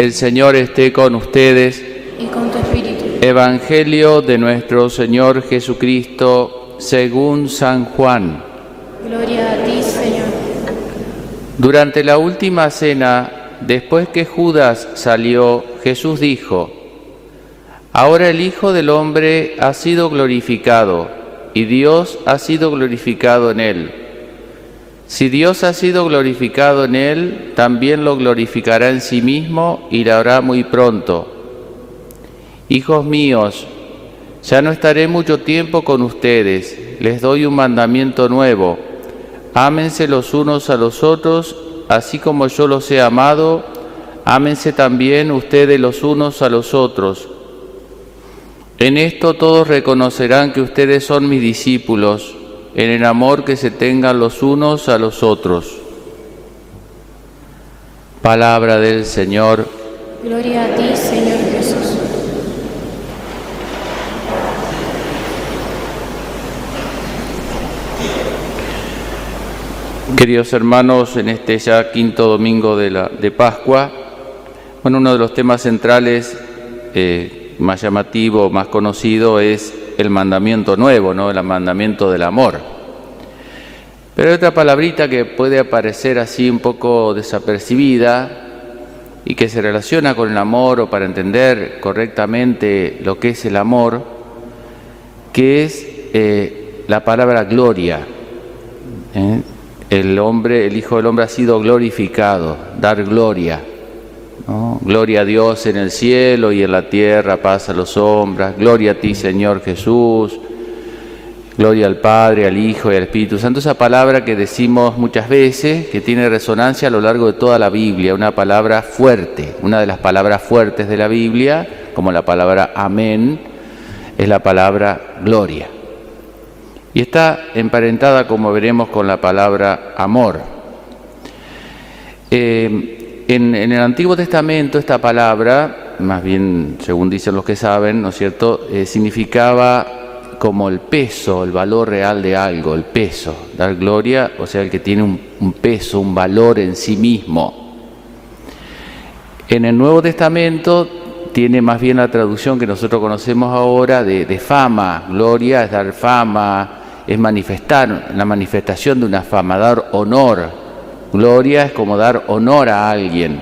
El Señor esté con ustedes. y con tu espíritu. Evangelio de nuestro Señor Jesucristo según San Juan. Gloria a ti, Señor. Durante la última cena, después que Judas salió, Jesús dijo, Ahora el Hijo del Hombre ha sido glorificado y Dios ha sido glorificado en él. Si Dios ha sido glorificado en él, también lo glorificará en sí mismo y lo hará muy pronto. Hijos míos, ya no estaré mucho tiempo con ustedes, les doy un mandamiento nuevo. Ámense los unos a los otros, así como yo los he amado, ámense también ustedes los unos a los otros. En esto todos reconocerán que ustedes son mis discípulos, en el amor que se tengan los unos a los otros. Palabra del Señor. Gloria a ti, Señor Jesús. Queridos hermanos, en este ya quinto domingo de, la, de Pascua, bueno, uno de los temas centrales eh, más llamativo, más conocido es el mandamiento nuevo, ¿no? El mandamiento del amor. Pero hay otra palabrita que puede aparecer así un poco desapercibida y que se relaciona con el amor o para entender correctamente lo que es el amor, que es eh, la palabra gloria. ¿eh? El hombre, el Hijo del Hombre ha sido glorificado, dar gloria. Gloria a Dios en el cielo y en la tierra, paz a los hombres. Gloria a ti, Señor Jesús. Gloria al Padre, al Hijo y al Espíritu Santo. Esa palabra que decimos muchas veces, que tiene resonancia a lo largo de toda la Biblia, una palabra fuerte, una de las palabras fuertes de la Biblia, como la palabra amén, es la palabra gloria. Y está emparentada, como veremos, con la palabra amor. Eh, en, el Antiguo Testamento esta palabra, más bien según dicen los que saben, ¿no es cierto?, eh, significaba como el peso, el valor real de algo, el peso, dar gloria, o sea, el que tiene un, peso, un valor en sí mismo. En el Nuevo Testamento tiene más bien la traducción que nosotros conocemos ahora de fama, gloria es dar fama, es manifestar, la manifestación de una fama, dar honor. Gloria es como dar honor a alguien,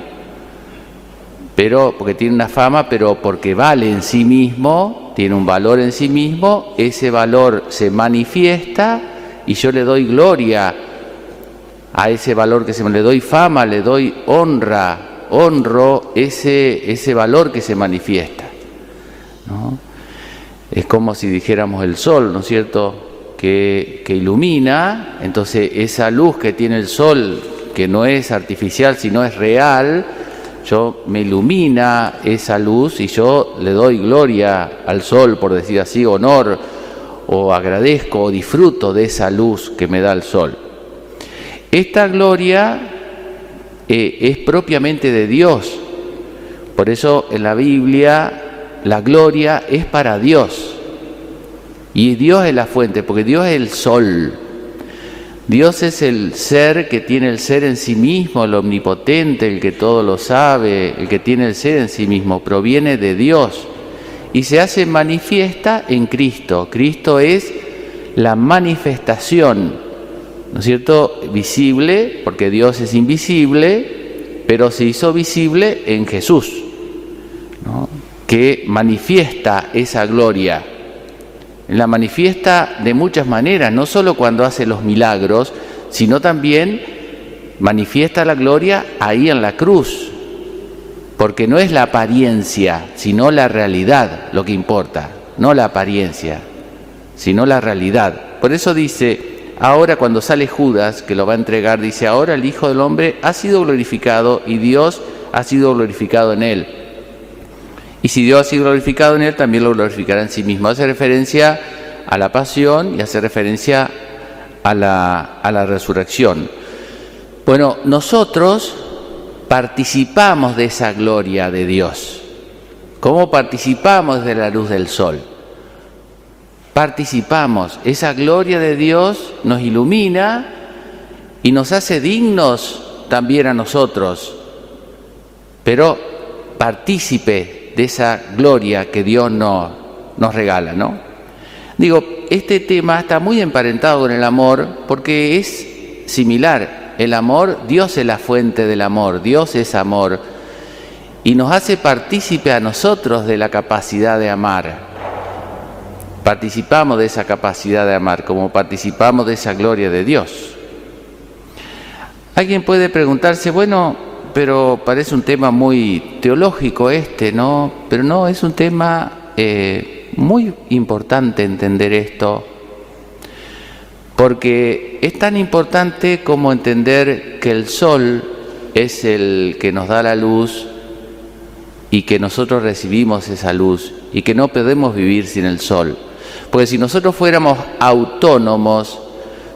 pero porque tiene una fama, pero porque vale en sí mismo, tiene un valor en sí mismo, ese valor se manifiesta y yo le doy gloria a ese valor que se le doy fama, le doy honra, honro ese, ese valor que se manifiesta. ¿no? Es como si dijéramos el sol, ¿no es cierto? Que ilumina, entonces esa luz que tiene el sol, que no es artificial, sino es real, yo me ilumina esa luz y yo le doy gloria al sol, por decir así, honor, o agradezco o disfruto de esa luz que me da el sol. Esta gloria eh, es propiamente de Dios. Por eso en la Biblia la gloria es para Dios. Y Dios es la fuente, porque Dios es el sol. Dios es el ser que tiene el ser en sí mismo, el omnipotente, el que todo lo sabe, el que tiene el ser en sí mismo, proviene de Dios y se hace manifiesta en Cristo. Cristo es la manifestación, ¿no es cierto? Visible, porque Dios es invisible, pero se hizo visible en Jesús, que manifiesta esa gloria la manifiesta de muchas maneras, no solo cuando hace los milagros, sino también manifiesta la gloria ahí en la cruz, porque no es la apariencia, sino la realidad lo que importa, no la apariencia, sino la realidad. Por eso dice, ahora cuando sale Judas, que lo va a entregar, dice, ahora el Hijo del Hombre ha sido glorificado y Dios ha sido glorificado en él. Y si Dios ha sido glorificado en él, también lo glorificará en sí mismo. Hace referencia a la pasión y hace referencia a la, a la resurrección. Bueno, nosotros participamos de esa gloria de Dios. ¿Cómo participamos de la luz del sol? Participamos. Esa gloria de Dios nos ilumina y nos hace dignos también a nosotros. Pero partícipe de esa gloria que Dios nos, nos regala, ¿no? Digo, este tema está muy emparentado con el amor porque es similar. El amor, Dios es la fuente del amor, Dios es amor y nos hace partícipe a nosotros de la capacidad de amar. Participamos de esa capacidad de amar, como participamos de esa gloria de Dios. Alguien puede preguntarse, bueno, pero parece un tema muy teológico este, ¿no? Pero no, es un tema eh, muy importante entender esto, porque es tan importante como entender que el sol es el que nos da la luz y que nosotros recibimos esa luz y que no podemos vivir sin el sol. Porque si nosotros fuéramos autónomos,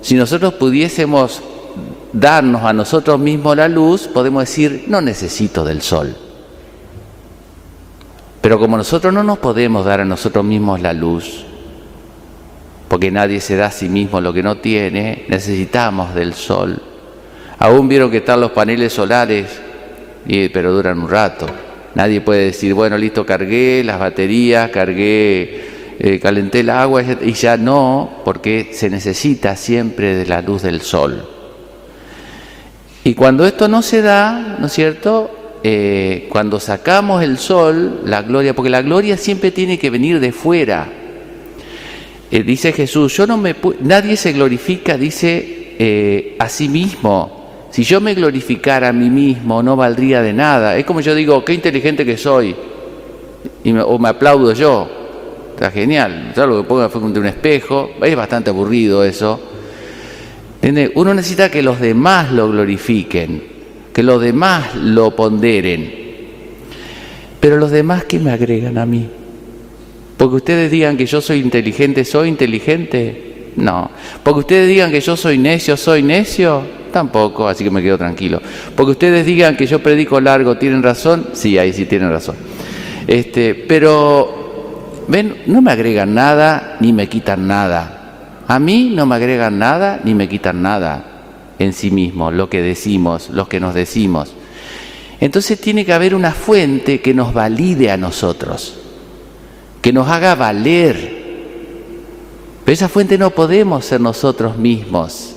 si nosotros pudiésemos darnos a nosotros mismos la luz, podemos decir, no necesito del sol. Pero como nosotros no nos podemos dar a nosotros mismos la luz, porque nadie se da a sí mismo lo que no tiene, necesitamos del sol. Aún vieron que están los paneles solares, pero duran un rato. Nadie puede decir, bueno, listo, cargué las baterías, cargué, eh, calenté el agua y ya no, porque se necesita siempre de la luz del sol. Y cuando esto no se da, ¿no es cierto? Eh, cuando sacamos el sol, la gloria, porque la gloria siempre tiene que venir de fuera. Eh, dice Jesús, yo no me nadie se glorifica, dice a sí mismo. Si yo me glorificara a mí mismo, no valdría de nada. Es como yo digo, qué inteligente que soy. Y o me aplaudo yo. Está genial. Lo que pongo fue un espejo. Es bastante aburrido eso. Uno necesita que los demás lo glorifiquen, que los demás lo ponderen. Pero los demás, ¿qué me agregan a mí? Porque ustedes digan que yo soy inteligente, ¿soy inteligente? No. Porque ustedes digan que yo soy necio, ¿soy necio? Tampoco, así que me quedo tranquilo. Porque ustedes digan que yo predico largo, ¿tienen razón? Sí, ahí sí tienen razón. Este, pero, ven, no me agregan nada ni me quitan nada. A mí no me agregan nada ni me quitan nada en sí mismo, lo que decimos, lo que nos decimos. Entonces tiene que haber una fuente que nos valide a nosotros, que nos haga valer. Pero esa fuente no podemos ser nosotros mismos.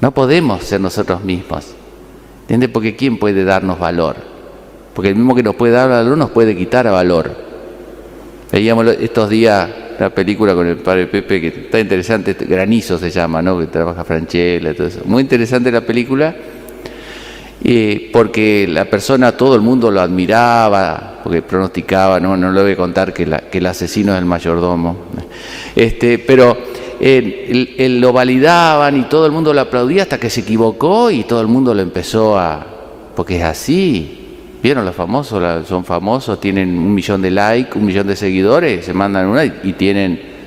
No podemos ser nosotros mismos. ¿Entiendes? Porque ¿quién puede darnos valor? Porque el mismo que nos puede dar valor nos puede quitar valor. Veíamos estos días la película con el padre Pepe, que está interesante, Granizo se llama, ¿no? Que trabaja Franchella, todo eso. Muy interesante la película, porque la persona, todo el mundo lo admiraba, porque pronosticaba, no, no le voy a contar que, el asesino es el mayordomo. Este, pero lo validaban y todo el mundo lo aplaudía hasta que se equivocó y todo el mundo lo empezó a... porque es así. ¿Vieron los famosos? Son famosos, tienen un millón de likes, un millón de seguidores, se mandan una y tienen...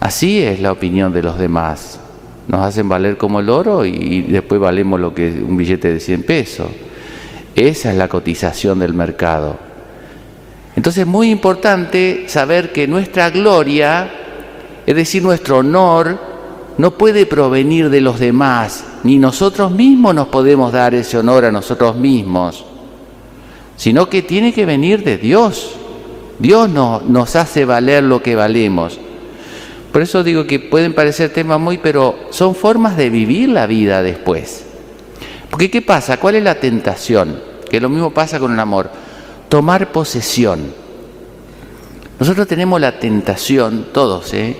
Así es la opinión de los demás. Nos hacen valer como el oro y después valemos lo que es un billete de 100 pesos. Esa es la cotización del mercado. Entonces es muy importante saber que nuestra gloria es decir, nuestro honor no puede provenir de los demás, ni nosotros mismos nos podemos dar ese honor a nosotros mismos, sino que tiene que venir de Dios. Dios nos hace valer lo que valemos. Por eso digo que pueden parecer temas muy, pero son formas de vivir la vida después. Porque ¿qué pasa? ¿Cuál es la tentación? Que lo mismo pasa con el amor. Tomar posesión. Nosotros tenemos la tentación, todos, ¿eh?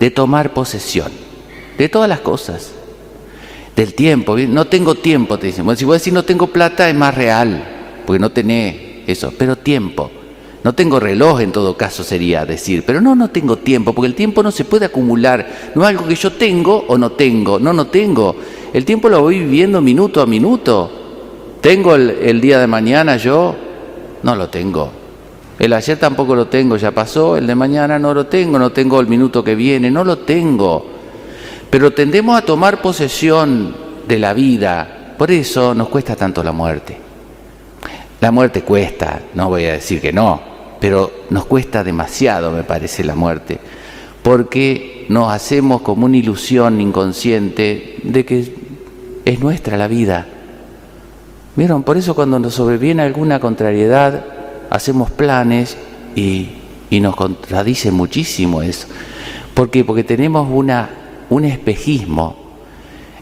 de tomar posesión de todas las cosas, del tiempo. No tengo tiempo, te dicen. Bueno, si voy a decir no tengo plata es más real, porque no tenés eso, pero tiempo. No tengo reloj en todo caso sería decir, pero no, no tengo tiempo, porque el tiempo no se puede acumular, no es algo que yo tengo o no tengo, no, no tengo. El tiempo lo voy viviendo minuto a minuto. ¿Tengo el, el día de mañana yo? No lo tengo. El ayer tampoco lo tengo, ya pasó, el de mañana no lo tengo, no tengo el minuto que viene, no lo tengo. Pero tendemos a tomar posesión de la vida, por eso nos cuesta tanto la muerte. La muerte cuesta, no voy a decir que no, pero nos cuesta demasiado, me parece, la muerte, porque nos hacemos como una ilusión inconsciente de que es nuestra la vida. ¿Vieron? Por eso cuando nos sobreviene alguna contrariedad, hacemos planes y, y nos contradice muchísimo eso. ¿Por qué? Porque tenemos una, un espejismo,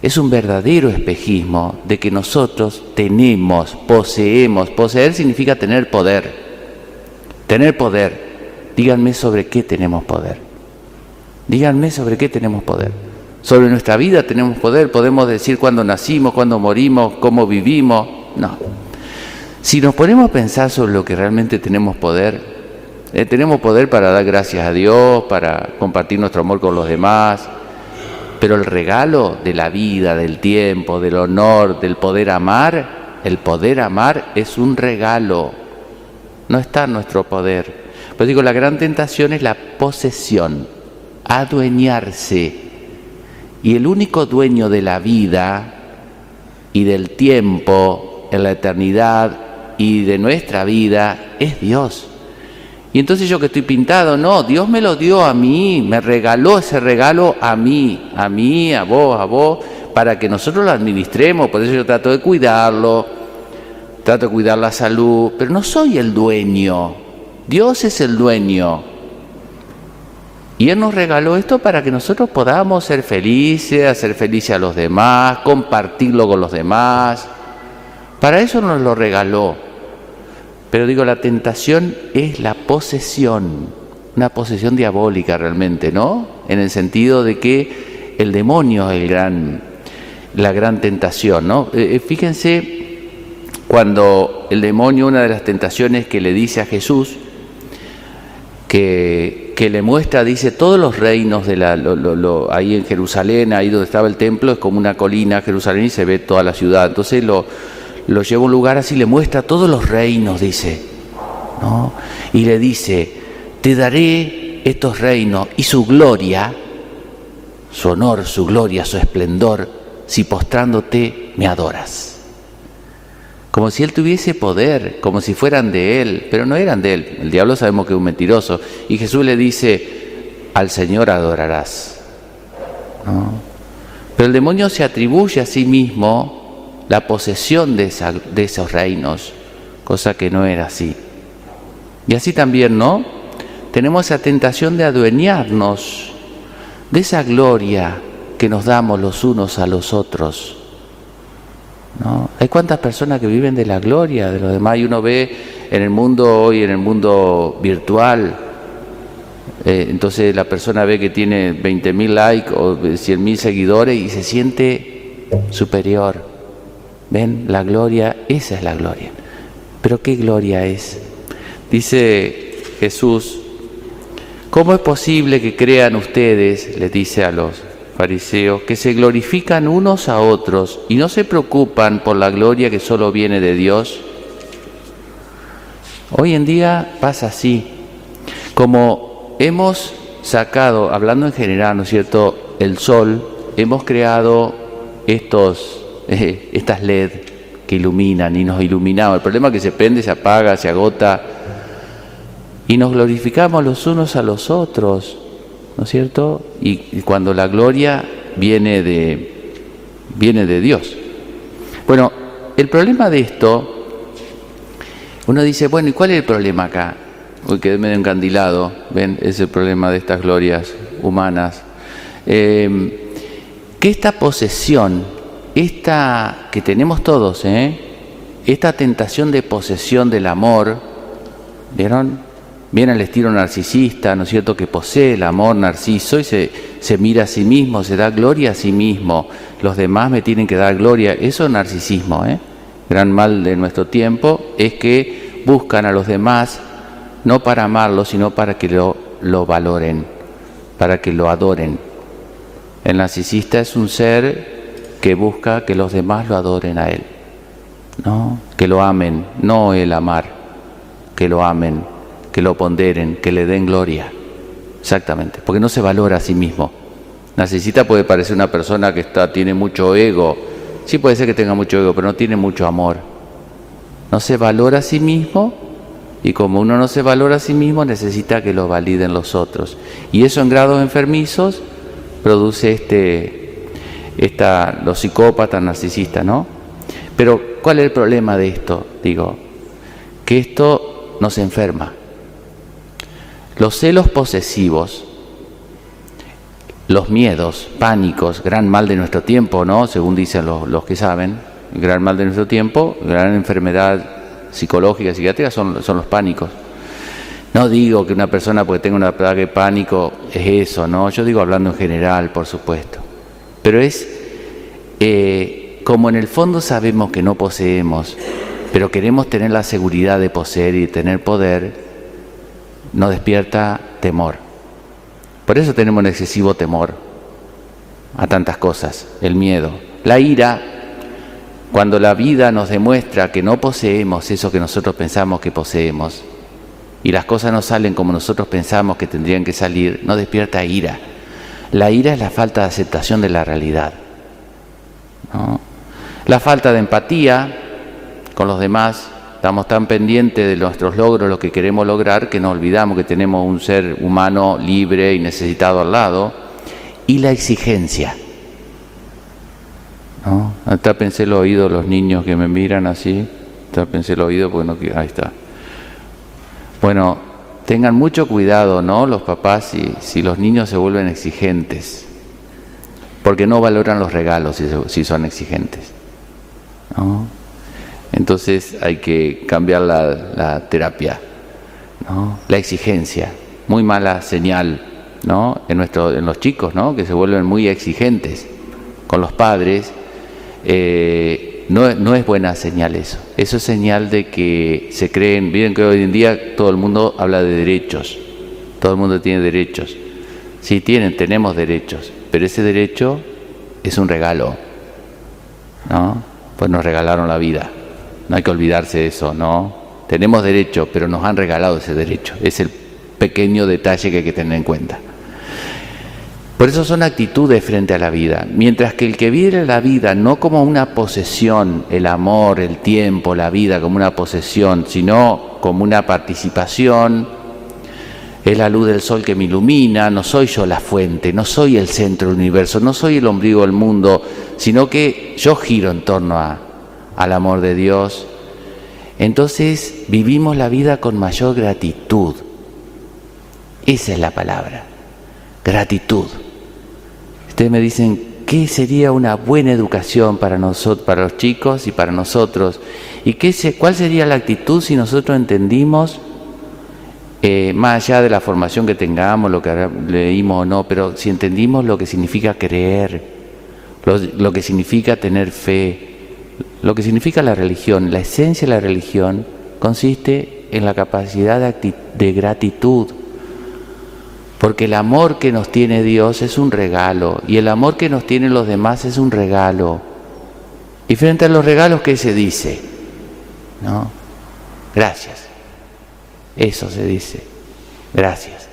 es un verdadero espejismo de que nosotros tenemos, poseemos, poseer significa tener poder, tener poder. Díganme sobre qué tenemos poder. Díganme sobre qué tenemos poder. Sobre nuestra vida tenemos poder, podemos decir cuándo nacimos, cuándo morimos, cómo vivimos. No. Si nos ponemos a pensar sobre lo que realmente tenemos poder, eh, tenemos poder para dar gracias a Dios, para compartir nuestro amor con los demás, pero el regalo de la vida, del tiempo, del honor, del poder amar, el poder amar es un regalo, no está en nuestro poder. Pero digo, la gran tentación es la posesión, adueñarse. Y el único dueño de la vida y del tiempo en la eternidad y de nuestra vida es Dios. Y entonces yo que estoy pintado, no, Dios me lo dio a mí, me regaló ese regalo a mí, a mí, a vos, a vos, para que nosotros lo administremos. Por eso yo trato de cuidarlo, trato de cuidar la salud, pero no soy el dueño. Dios es el dueño. Y Él nos regaló esto para que nosotros podamos ser felices, hacer felices a los demás, compartirlo con los demás. Para eso nos lo regaló. Pero digo, la tentación es la posesión, una posesión diabólica realmente, ¿no? En el sentido de que el demonio es la gran tentación, ¿no? Eh, eh, fíjense cuando el demonio, una de las tentaciones que le dice a Jesús, que, le muestra, dice, todos los reinos de la, ahí en Jerusalén, ahí donde estaba el templo, es como una colina, Jerusalén, y se ve toda la ciudad. Entonces lo, lo lleva a un lugar así, le muestra todos los reinos, dice, ¿no? Y le dice, te daré estos reinos y su gloria, su honor, su gloria, su esplendor, si postrándote me adoras como si él tuviese poder, como si fueran de él, pero no eran de él. El diablo sabemos que es un mentiroso. Y Jesús le dice, al Señor adorarás. Pero el demonio se atribuye a sí mismo la posesión de, de esos reinos, cosa que no era así. Y así también, ¿no? Tenemos esa tentación de adueñarnos de esa gloria que nos damos los unos a los otros hay cuántas personas que viven de la gloria de los demás y uno ve en el mundo hoy, en el mundo virtual, eh, entonces la persona ve que tiene 20.000 likes o 100.000 seguidores y se siente superior. ¿Ven? La gloria, esa es la gloria. Pero ¿qué gloria es? Dice Jesús, ¿cómo es posible que crean ustedes, les dice a los fariseos, que se glorifican unos a otros y no se preocupan por la gloria que solo viene de Dios. Hoy en día pasa así, como hemos sacado, hablando en general, ¿no es cierto?, el sol, hemos creado estos, eh, estas LED que iluminan y nos iluminamos. El problema es que se prende, se apaga, se agota y nos glorificamos los unos a los otros. ¿no es cierto? Y, cuando la gloria viene de, viene de Dios. Bueno, el problema de esto, uno dice, bueno, ¿y cuál es el problema acá? Uy, quedé medio encandilado, ¿ven? Es el problema de estas glorias humanas. Em, que esta posesión, esta que tenemos todos, ¿eh? esta tentación de posesión del amor, ¿vieron? Viene al estilo narcisista, ¿no es cierto?, que posee el amor narciso y se, se, mira a sí mismo, se da gloria a sí mismo. Los demás me tienen que dar gloria. Eso es narcisismo, ¿eh? Gran mal de nuestro tiempo es que buscan a los demás no para amarlos, sino para que lo, lo valoren, para que lo adoren. El narcisista es un ser que busca que los demás lo adoren a él, ¿no? Que lo amen, no el amar, que lo amen que lo ponderen, que le den gloria. Exactamente, porque no se valora a sí mismo. Narcisista puede parecer una persona que está, tiene mucho ego. Sí puede ser que tenga mucho ego, pero no tiene mucho amor. No se valora a sí mismo y como uno no se valora a sí mismo, necesita que lo validen los otros. Y eso en grados enfermizos produce este, esta, los psicópatas narcisistas, ¿no? Pero ¿cuál es el problema de esto? Digo, que esto nos enferma. Los celos posesivos, los miedos, pánicos, gran mal de nuestro tiempo, ¿no? Según dicen los, los que saben, gran mal de nuestro tiempo, gran enfermedad psicológica, psiquiátrica son, son los pánicos. No digo que una persona porque tenga un ataque de pánico es eso, no, yo digo hablando en general, por supuesto. Pero es eh, como en el fondo sabemos que no poseemos, pero queremos tener la seguridad de poseer y tener poder, nos despierta temor. Por eso tenemos un excesivo temor a tantas cosas, el miedo. La ira, cuando la vida nos demuestra que no poseemos eso que nosotros pensamos que poseemos, y las cosas no salen como nosotros pensamos que tendrían que salir, no despierta ira. La ira es la falta de aceptación de la realidad. La falta de empatía con los demás, estamos tan pendientes de nuestros logros, lo que queremos lograr, que nos olvidamos que tenemos un ser humano libre y necesitado al lado. Y la exigencia. ¿no? pensé el oído los niños que me miran así. pensé el oído porque no Ahí está. Bueno, tengan mucho cuidado, ¿no? Los papás, si, si los niños se vuelven exigentes, porque no valoran los regalos si, si son exigentes. ¿no? Entonces hay que cambiar la, terapia, ¿no? la exigencia, muy mala señal ¿no? en, en los chicos, ¿no? que se vuelven muy exigentes con los padres. Eh, no, es buena señal eso. Eso es señal de que se creen, miren que hoy en día todo el mundo habla de derechos, todo el mundo tiene derechos. Sí, tienen, tenemos derechos, pero ese derecho es un regalo, ¿no? Pues nos regalaron la vida, no hay que olvidarse de eso, ¿no? Tenemos derecho, pero nos han regalado ese derecho, es el pequeño detalle que hay que tener en cuenta. Por eso son actitudes frente a la vida. Mientras que el que vive la vida no como una posesión, el amor, el tiempo, la vida como una posesión, sino como una participación, es la luz del sol que me ilumina, no soy yo la fuente, no soy el centro del universo, no soy el ombligo del mundo, sino que yo giro en torno al amor de Dios. Entonces vivimos la vida con mayor gratitud. Esa es la palabra, gratitud. Ustedes me dicen, ¿qué sería una buena educación para, nosotros, para los chicos y para nosotros? ¿Y qué cuál sería la actitud si nosotros entendimos, eh, más allá de la formación que tengamos, lo que leímos o no, pero si entendimos lo que significa creer, lo, que significa tener fe, lo que significa la religión, la esencia de la religión consiste en la capacidad de gratitud porque el amor que nos tiene Dios es un regalo y el amor que nos tienen los demás es un regalo. Y frente a los regalos, ¿qué se dice? ¿No? Gracias. Eso se dice. Gracias.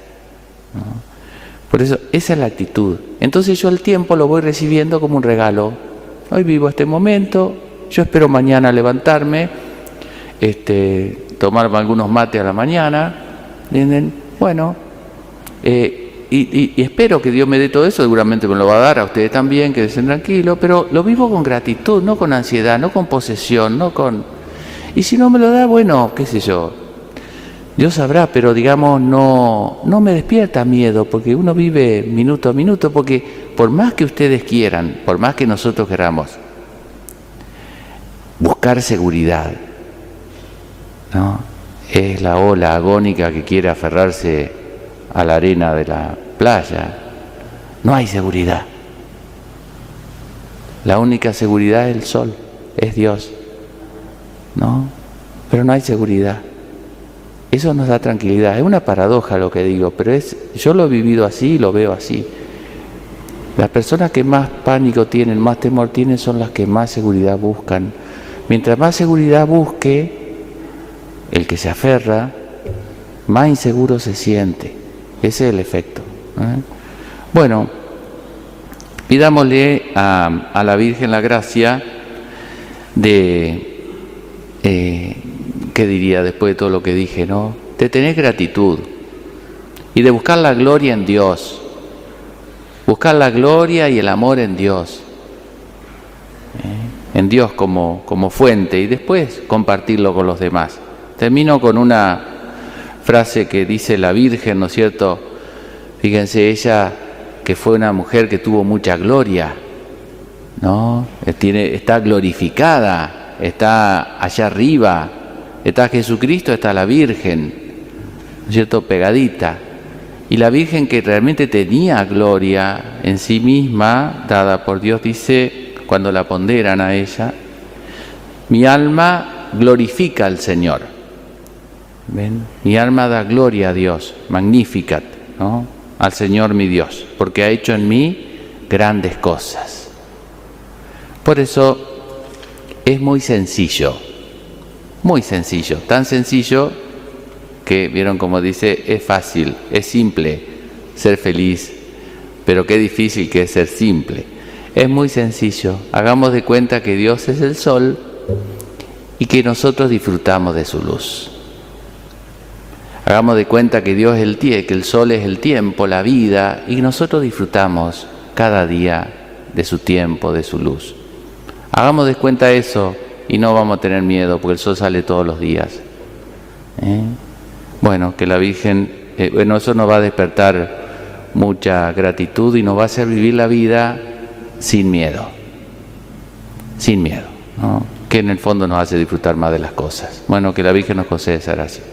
Por eso, esa es la actitud. Entonces yo el tiempo lo voy recibiendo como un regalo. Hoy vivo este momento, yo espero mañana levantarme, este, tomarme algunos mates a la mañana. ¿Entienden? Bueno, eh, y, espero que Dios me dé todo eso, seguramente me lo va a dar a ustedes también, que estén tranquilos, pero lo vivo con gratitud, no con ansiedad, no con posesión, no con... Y si no me lo da, bueno, qué sé yo, Dios sabrá, pero digamos, no, no me despierta miedo, porque uno vive minuto a minuto, porque por más que ustedes quieran, por más que nosotros queramos, buscar seguridad, ¿no? Es la ola agónica que quiere aferrarse a la arena de la playa. No hay seguridad. La única seguridad es el sol, es Dios. ¿No? Pero no hay seguridad. Eso nos da tranquilidad. Es una paradoja lo que digo, pero es yo lo he vivido así y lo veo así. Las personas que más pánico tienen, más temor tienen, son las que más seguridad buscan. Mientras más seguridad busque, el que se aferra, más inseguro se siente. Ese es el efecto. ¿eh? Bueno, pidámosle a, la Virgen la gracia de, eh, ¿qué diría después de todo lo que dije, no? De tener gratitud y de buscar la gloria en Dios. Buscar la gloria y el amor en Dios. ¿eh? en Dios como, como fuente y después compartirlo con los demás. Termino con una frase que dice la Virgen, ¿no es cierto? Fíjense, ella que fue una mujer que tuvo mucha gloria, ¿no? Tiene, está glorificada, está allá arriba, está Jesucristo, está la Virgen, ¿no es cierto? Pegadita. Y la Virgen que realmente tenía gloria en sí misma, dada por Dios, dice, cuando la ponderan a ella, mi alma glorifica al Señor. Mi alma da gloria a Dios, magnificat, ¿no? Al Señor mi Dios, porque ha hecho en mí grandes cosas. Por eso es muy sencillo, muy sencillo, tan sencillo que vieron como dice, es fácil, es simple ser feliz, pero qué difícil que es ser simple. Es muy sencillo, hagamos de cuenta que Dios es el sol y que nosotros disfrutamos de su luz. Hagamos de cuenta que Dios es el tie, que el sol es el tiempo, la vida, y nosotros disfrutamos cada día de su tiempo, de su luz. Hagamos de cuenta eso y no vamos a tener miedo porque el sol sale todos los días. ¿Eh? Bueno, que la Virgen, eh, bueno, eso nos va a despertar mucha gratitud y nos va a hacer vivir la vida sin miedo, sin miedo, ¿no? que en el fondo nos hace disfrutar más de las cosas. Bueno, que la Virgen nos conceda esa gracia.